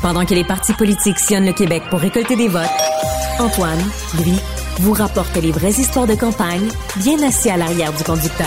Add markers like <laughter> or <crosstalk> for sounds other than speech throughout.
Pendant que les partis politiques sillonnent le Québec pour récolter des votes, Antoine, lui, vous rapporte les vraies histoires de campagne, bien assis à l'arrière du conducteur.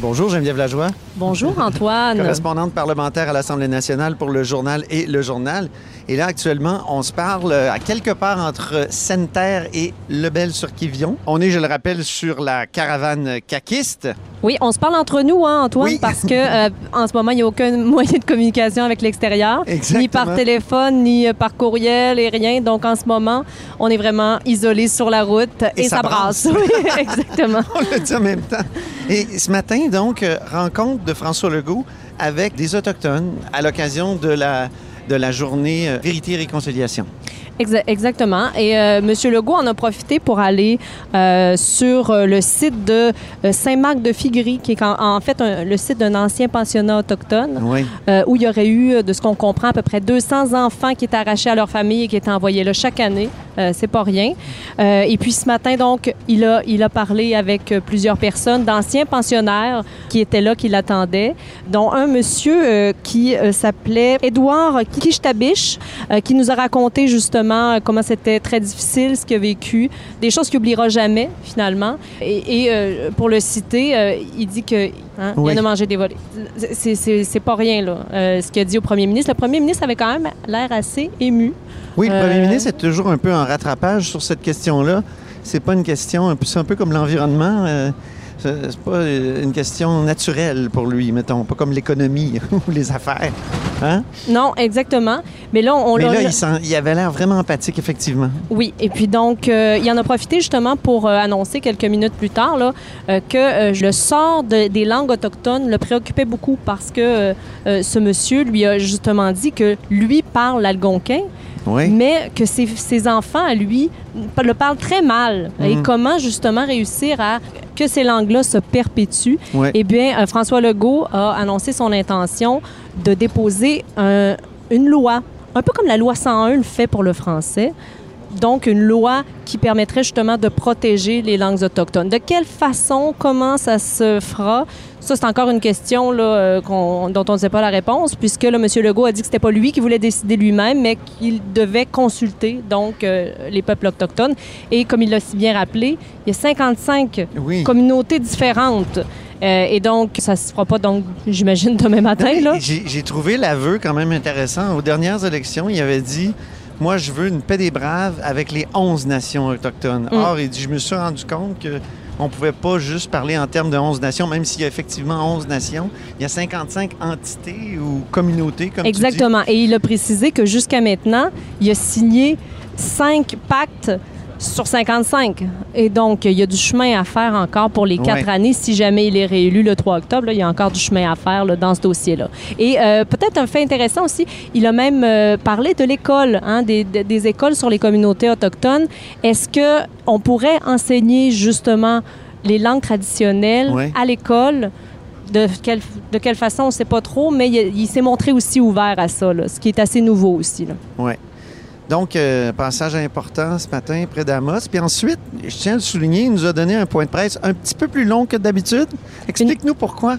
Bonjour Geneviève Lajoie. Bonjour Antoine. Correspondante parlementaire à l'Assemblée nationale pour le journal et le journal. Et là, actuellement, on se parle à quelque part entre Sainte-Terre et Lebel-sur-Quivion. On est, je le rappelle, sur la caravane caquiste. Oui, on se parle entre nous, hein, Antoine, Oui. parce que euh, en ce moment, il n'y a aucun <laughs> moyen de communication avec l'extérieur, ni par téléphone, ni euh, par courriel et rien. Donc en ce moment, on est vraiment isolés sur la route et, Et ça brasse. <laughs> Oui, exactement. <laughs> On le dit en même temps. Et ce matin, donc, euh, rencontre de François Legault avec des Autochtones à l'occasion de la, de la journée Vérité et Réconciliation. Exa- exactement. Et euh, M. Legault en a profité pour aller euh, sur euh, le site de euh, Saint-Marc-de-Figuerie, qui est en, en fait un- le site d'un ancien pensionnat autochtone. Oui. euh, où il y aurait eu, de ce qu'on comprend, à peu près 200 enfants qui étaient arrachés à leur famille et qui étaient envoyés là chaque année. C'est pas rien. Et puis ce matin, donc, il a, il a parlé avec plusieurs personnes, d'anciens pensionnaires qui étaient là, qui l'attendaient, dont un monsieur qui s'appelait Édouard Kishtabich, euh, qui nous a raconté justement euh, comment c'était très difficile, ce qu'il a vécu, des choses qu'il n'oubliera jamais, finalement. Et, et, euh, pour le citer, euh, il dit que hein, Oui. il vient de manger des volets. C'est- pas rien, là, euh, ce qu'il a dit au premier ministre. Le premier ministre avait quand même l'air assez ému. Oui, le premier ministre est toujours un peu en rattrapage sur cette question-là. C'est pas une question, c'est un peu comme l'environnement. Euh, c'est pas euh, une question naturelle pour lui, mettons, pas comme l'économie <laughs> ou les affaires. Hein? Non, exactement. Mais là, on Mais l'a- là, il, sent- il avait l'air vraiment empathique, effectivement. Oui, et puis donc, euh, il en a profité justement pour euh, annoncer quelques minutes plus tard là, euh, que le sort de- des langues autochtones le préoccupait beaucoup parce que ce monsieur lui a justement dit que lui parle l'algonquin, Oui. mais que ses, ses enfants, à lui, le parlent très mal. Et Mhm. comment justement réussir à que ces langues-là se perpétuent? Ouais. Eh bien, euh, François Legault a annoncé son intention de déposer un- une loi, un peu comme la loi 101 le fait pour le français. Donc, une loi qui permettrait justement de protéger les langues autochtones. De quelle façon, comment ça se fera? Ça, c'est encore une question là, euh, dont on ne sait pas la réponse, puisque là, M. Legault a dit que c'était pas lui qui voulait décider lui-même, mais qu'il devait consulter donc euh, les peuples autochtones. Et comme il l'a si bien rappelé, il y a 55 Oui. communautés différentes. Euh, et donc, ça se fera pas, donc, j'imagine, demain matin. J'ai trouvé l'aveu quand même intéressant. Aux dernières élections, il avait dit Moi, je veux une paix des braves avec les 11 nations autochtones. Mm. Or, il dit Je me suis rendu compte que. On pouvait pas juste parler en termes de 11 nations, même s'il y a effectivement 11 nations. Il y a 55 entités ou communautés, comme Exactement. Et il a précisé que jusqu'à maintenant, il a signé cinq pactes sur 55. Et donc, il y a du chemin à faire encore pour les quatre Ouais. années. Si jamais il est réélu le 3 octobre, là, il y a encore du chemin à faire là, dans ce dossier-là. Et euh, peut-être un fait intéressant aussi, il a même euh, parlé de l'école, hein, des, écoles sur les communautés autochtones. Est-ce que on pourrait enseigner justement les langues traditionnelles Ouais. à l'école? De quelle, de quelle façon, on ne sait pas trop, mais il, il s'est montré aussi ouvert à ça, là, ce qui est assez nouveau aussi. là. Donc, euh, passage important ce matin près d'Amos. Puis ensuite, je tiens à le souligner, il nous a donné un point de presse un petit peu plus long que d'habitude. Explique-nous pourquoi.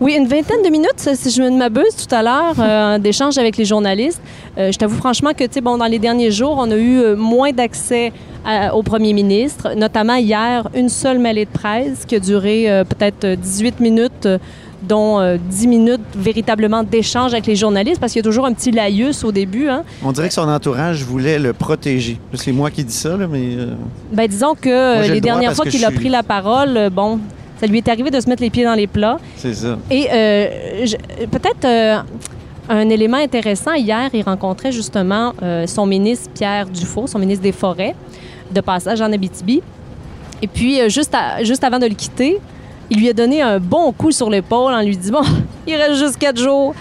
Oui, une vingtaine de minutes, si je ne m'abuse, tout à l'heure, euh, <laughs> d'échange avec les journalistes. Euh, je t'avoue franchement que, tu sais, bon, dans les derniers jours, on a eu euh, moins d'accès au premier ministre, notamment hier, une seule mêlée de presse qui a duré euh, peut-être euh, 18 minutes, dont euh, 10 minutes véritablement d'échange avec les journalistes, parce qu'il y a toujours un petit laïus au début. Hein. On dirait que son entourage voulait le protéger. C'est moi qui dis ça, là, mais. euh, Ben, disons que Moi, les le dernières fois qu'il a suis- pris la parole, euh, bon, ça lui est arrivé de se mettre les pieds dans les plats. C'est ça. Et euh, peut-être un élément intéressant, hier, il rencontrait justement euh, son ministre Pierre Dufault, son ministre des Forêts, de passage en Abitibi. Et puis, euh, juste, à- juste avant de le quitter, il lui a donné un bon coup sur l'épaule en lui disant Bon, <laughs> il reste juste quatre jours.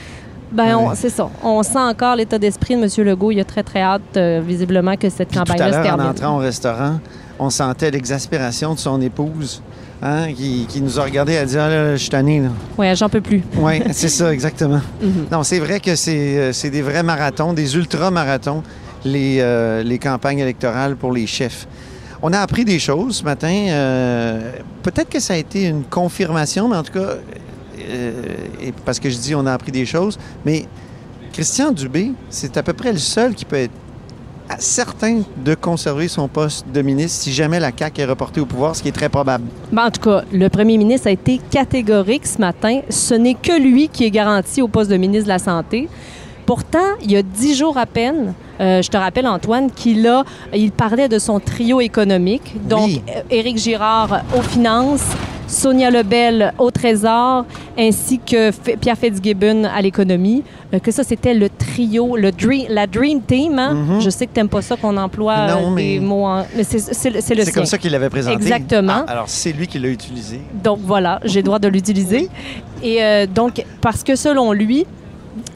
Ben, Ouais. c'est ça. On sent encore l'état d'esprit de M. Legault. Il a très, très hâte, euh, visiblement, que cette campagne-là se l'heure, en termine. entrant au restaurant, on sentait l'exaspération de son épouse, hein, qui, qui nous a regardé a dit Ah là, je suis tanné, là. Ouais, j'en peux plus. <laughs> Oui, c'est ça, exactement. <laughs> Mhm. Non, c'est vrai que c'est euh, c'est des vrais marathons, des ultra-marathons, les, euh, les campagnes électorales pour les chefs. On a appris des choses ce matin. euh, Peut-être que ça a été une confirmation, mais en tout cas, euh, parce que je dis on a appris des choses, mais Christian Dubé, c'est à peu près le seul qui peut être certain de conserver son poste de ministre si jamais la CAQ est reportée au pouvoir, ce qui est très probable. Ben, en tout cas, le premier ministre a été catégorique ce matin. Ce n'est que lui qui est garanti au poste de ministre de la Santé. Pourtant, il y a dix jours à peine, euh, je te rappelle, Antoine, qu'il a, il parlait de son trio économique. Donc, Oui. euh, Éric Girard aux finances, Sonia Lebel au Trésor, ainsi que F- Pierre Fitzgibbon à l'économie. Euh, que ça, c'était le trio, le dream, la Dream Team. hein? Je sais que tu n'aimes pas ça qu'on emploie Mhm. Non, euh, mais- des mots en... Mais c'est le c'est comme ça qu'il l'avait présenté. Exactement. Ah, alors, c'est lui qui l'a utilisé. Donc voilà, j'ai le droit de l'utiliser. Et euh, donc, parce que selon lui,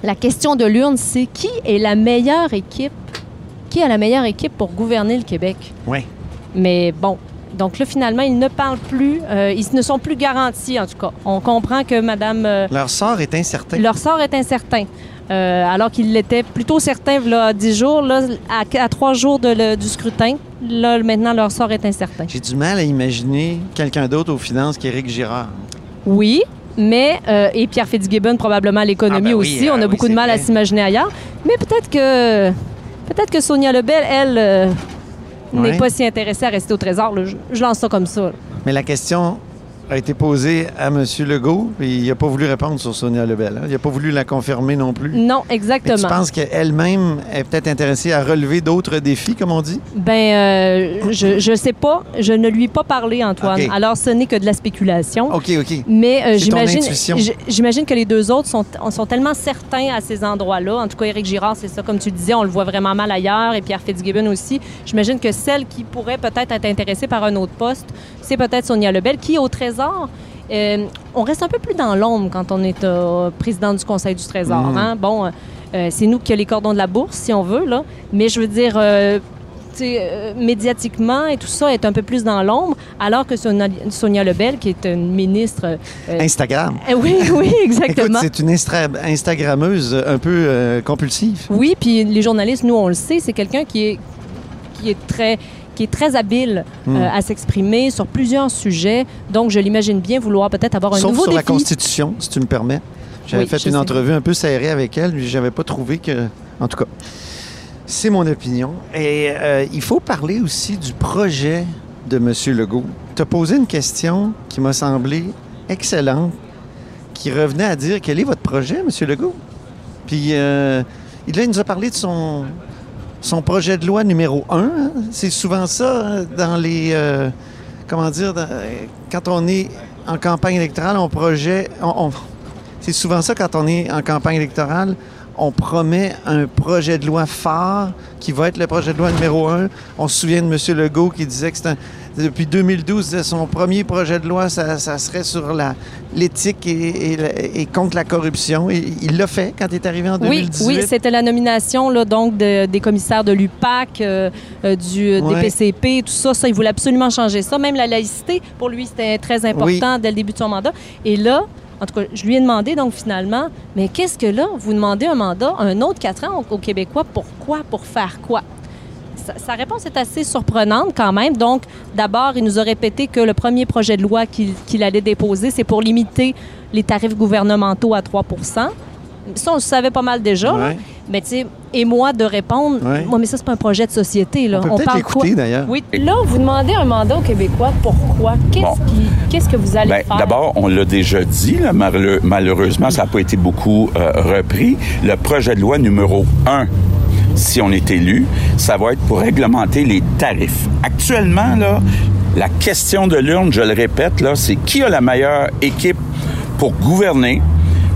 la question de l'urne, c'est qui est la meilleure équipe, qui a la meilleure équipe pour gouverner le Québec? Oui. Mais bon, donc là, finalement, ils ne parlent plus, euh, ils ne sont plus garantis, en tout cas. On comprend que Madame, euh, Leur sort est incertain. leur sort est incertain. Euh, alors qu'il l'était plutôt certain, là, dix jours, là, à, à trois jours de le- du scrutin, là, maintenant, leur sort est incertain. J'ai du mal à imaginer quelqu'un d'autre aux finances qu'Éric Girard. Oui, mais euh, et Pierre Fitzgibbon probablement à l'économie Ah ben oui, aussi. On euh, a beaucoup de mal à s'imaginer ailleurs. Mais peut-être que peut-être que Sonia Lebel, elle, euh, n'est pas si intéressée à rester au Trésor. Je, je lance ça comme ça. là. Mais la question a été posée à M. Legault, et il n'a pas voulu répondre sur Sonia Lebel. hein. Il n'a pas voulu la confirmer non plus. Non, Mais exactement. tu penses qu'elle-même est peut-être intéressée à relever d'autres défis, comme on dit? Ben, euh, je je sais pas. Je ne lui ai pas parlé, Antoine. Alors, ce n'est que de la spéculation. OK, OK. Mais euh, j'imagine, que les deux autres sont, sont tellement certains à ces endroits-là. En tout cas, Éric Girard, c'est ça, comme tu le disais, on le voit vraiment mal ailleurs, et Pierre Fitzgibbon aussi. J'imagine que celle qui pourrait peut-être être intéressée par un autre poste, c'est peut-être Sonia Lebel, qui, au Trésor, euh, on reste un peu plus dans l'ombre quand on est euh, président du Conseil du Trésor. Mm. hein? Bon, euh, c'est nous qui avons les cordons de la bourse, si on veut, là. Mais je veux dire... médiatiquement et tout ça est un peu plus dans l'ombre, alors que Sonia, Sonia Lebel, qui est une ministre Instagram. Oui, oui, <laughs> exactement. c'est une Instagrammeuse un peu compulsive. oui, puis les journalistes, nous, on le sait, c'est quelqu'un qui est, qui est très qui est très habile Hmm. euh, à s'exprimer sur plusieurs sujets. Donc, je l'imagine bien vouloir peut-être avoir un Sauf nouveau sur la. Constitution, si tu me permets. J'avais Oui, fait une sais. entrevue un peu serrée avec elle, puis j'avais pas trouvé que... En tout cas, c'est mon opinion. Et euh, il faut parler aussi du projet de M. Legault. Tu as posé une question qui m'a semblé excellente, qui revenait à dire quel est votre projet, M. Legault? Puis euh, là, il nous a parlé de son, son projet de loi numéro 1. hein? C'est souvent ça hein, dans les... euh, comment dire? quand on est en campagne électorale, on projet... on- c'est souvent ça quand on est en campagne électorale. On promet un projet de loi phare qui va être le projet de loi numéro un. On se souvient de M. Legault qui disait que c'est un- depuis 2012, disait son premier projet de loi, ça, ça serait sur la- l'éthique et, et la- et contre la corruption. Et il l'a fait quand il est arrivé en Oui, 2018. oui, c'était la nomination là, donc de- des commissaires de l'UPAC, euh, euh, du Ouais. DPCP, tout ça. Ça, il voulait absolument changer ça. Même la laïcité, pour lui, c'était très important Oui. dès le début de son mandat. Et là, en tout cas, je lui ai demandé donc finalement, mais qu'est-ce que là, vous demandez un mandat, un autre quatre ans aux Québécois, pourquoi, pour faire quoi? Sa, sa réponse est assez surprenante quand même. Donc, d'abord, il nous a répété que le premier projet de loi qu'il allait déposer, c'est pour limiter les tarifs gouvernementaux à 3% Ça, on le savait pas mal déjà. là. Mais tu sais, et moi de répondre, Ouais. moi, mais ça, c'est pas un projet de société. Là. On peut peut-être parle quoi? d'ailleurs. Oui. Là, vous demandez un mandat aux Québécois. Pourquoi? Qu'est-ce Bon. qui- qu'est-ce que vous allez Ben, faire? D'abord, on l'a déjà dit, là, malheureusement, ça n'a pas été beaucoup euh, repris. Le projet de loi numéro 1, si on est élu, ça va être pour réglementer les tarifs. Actuellement, la question de l'urne, je le répète, c'est qui a la meilleure équipe pour gouverner?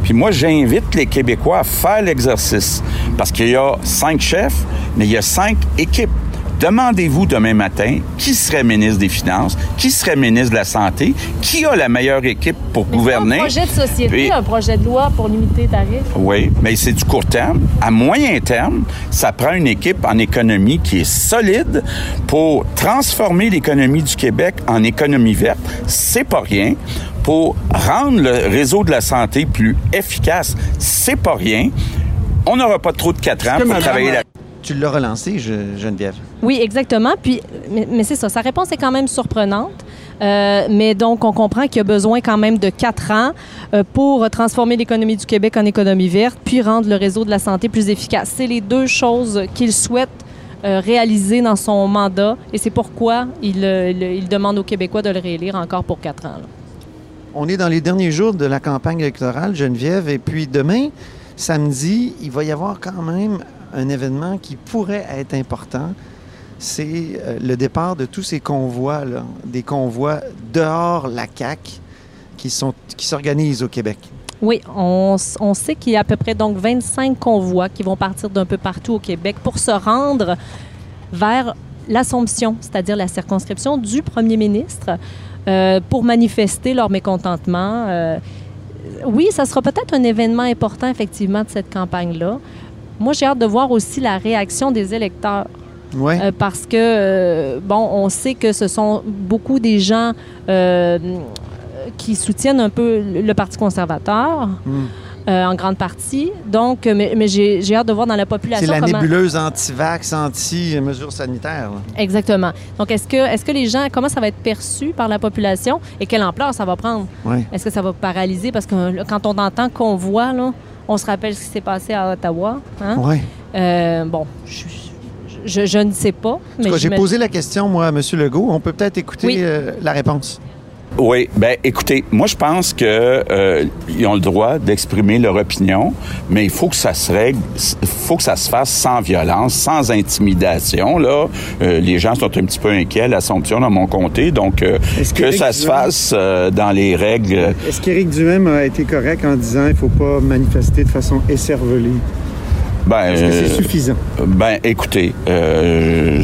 Puis moi, j'invite les Québécois à faire l'exercice. Parce qu'il y a cinq chefs, mais il y a cinq équipes. Demandez-vous demain matin qui serait ministre des Finances, qui serait ministre de la Santé, qui a la meilleure équipe pour Mais gouverner. un projet de société, Puis- un projet de loi pour limiter les tarifs. Oui, mais c'est du court terme. À moyen terme, ça prend une équipe en économie qui est solide pour transformer l'économie du Québec en économie verte. C'est pas rien. Pour rendre le réseau de la santé plus efficace, c'est pas rien. On n'aura pas trop de quatre ans pour travailler là. Tu l'as relancé, je- Geneviève? Oui, exactement. Puis, mais, c'est ça. Sa réponse est quand même surprenante. Euh, mais donc, on comprend qu'il y a besoin quand même de quatre ans euh, pour transformer l'économie du Québec en économie verte, puis rendre le réseau de la santé plus efficace. C'est les deux choses qu'il souhaite euh, réaliser dans son mandat et c'est pourquoi il, demande aux Québécois de le réélire encore pour quatre ans. On est dans les derniers jours de la campagne électorale, Geneviève, et puis demain, samedi, il va y avoir quand même un événement qui pourrait être important. C'est euh, le départ de tous ces convois, des convois dehors la CAQ qui s'organisent au Québec. Oui, on sait qu'il y a à peu près donc 25 convois qui vont partir d'un peu partout au Québec pour se rendre vers l'Assomption, c'est-à-dire la circonscription du premier ministre, euh, pour manifester leur mécontentement. Euh, oui, ça sera peut-être un événement important, effectivement, de cette campagne-là. Moi, j'ai hâte de voir aussi la réaction des électeurs. Euh, parce que, euh, bon, on sait que ce sont beaucoup des gens euh, qui soutiennent un peu le Parti conservateur, Mm. euh, en grande partie. Donc, mais, mais j'ai hâte de voir dans la C'est population la comment... nébuleuse anti-vax, anti-mesures sanitaires. là. Exactement. Donc, est-ce que, est que les gens, comment ça va être perçu par la population et quelle ampleur ça va prendre? Est-ce que ça va paralyser? Parce que là, quand on entend qu'on voit, là, on se rappelle ce qui s'est passé à Ottawa. hein? Euh, bon, je, je- je ne sais pas. Mais j'ai posé la question, moi, à M. Legault. On peut peut-être écouter Oui. euh, la réponse. Oui, ben écoutez, moi je pense que euh, ils ont le droit d'exprimer leur opinion, mais il faut que ça se règle, il faut que ça se fasse sans violence, sans intimidation. Là, Euh, les gens sont un petit peu inquiets à l'Assomption dans mon comté, donc euh, que ça se fasse euh, dans les règles. Est-ce qu'Éric Duhem a été correct en disant qu'il ne faut pas manifester de façon écervelée? Ben, Est-ce que c'est euh, suffisant? Ben, écoutez, euh,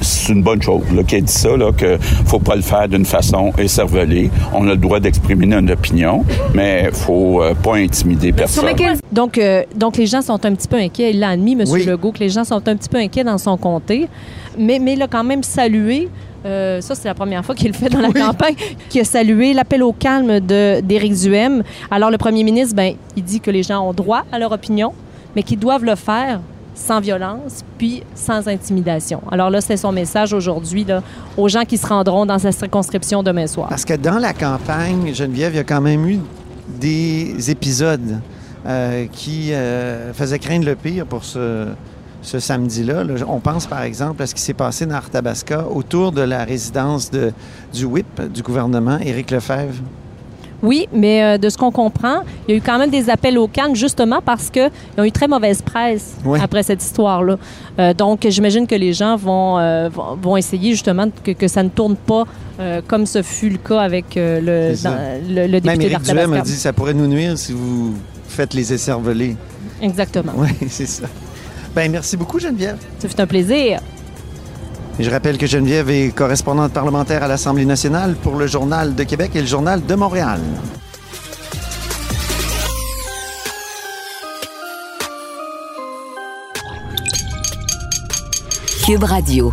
c'est une bonne chose là, qu'elle dit ça, là, que faut pas le faire d'une façon écervelée. On a le droit d'exprimer notre opinion, mais faut euh, pas intimider personne. Donc, euh, donc, les gens sont un petit peu inquiets. Il l'a admis, M. Oui. Legault, que les gens sont un petit peu inquiets dans son comté. Mais, mais il a quand même salué, euh, ça c'est la première fois qu'il le fait dans la Oui. campagne, qui a salué l'appel au calme de- d'Éric Duhem. Alors le premier ministre, ben, il dit que les gens ont droit à leur opinion, mais qu'ils doivent le faire sans violence, puis sans intimidation. Alors là, c'est son message aujourd'hui aux gens qui se rendront dans sa circonscription demain soir. Parce que dans la campagne, Geneviève, il y a quand même eu des épisodes euh, qui euh, faisaient craindre le pire pour ce, samedi-là. là. On pense par exemple à ce qui s'est passé dans Arthabasca autour de la résidence de, du whip du gouvernement, Éric Lefebvre. Oui, mais euh, de ce qu'on comprend, il y a eu quand même des appels au calme justement parce qu'ils ont eu très mauvaise presse Oui. après cette histoire-là. Euh, donc, j'imagine que les gens vont, euh, vont, essayer justement que, que ça ne tourne pas comme ce fut le cas avec le, dans- le, le Même député Éric Duhem a d'Arthabasca. dit que ça pourrait nous nuire si vous faites les écervelés. Exactement. Oui, <laughs> c'est ça. Ben, merci beaucoup, Geneviève. Ça fait un plaisir. Je rappelle que Geneviève est correspondante parlementaire à l'Assemblée nationale pour le Journal de Québec et le Journal de Montréal. Cube Radio.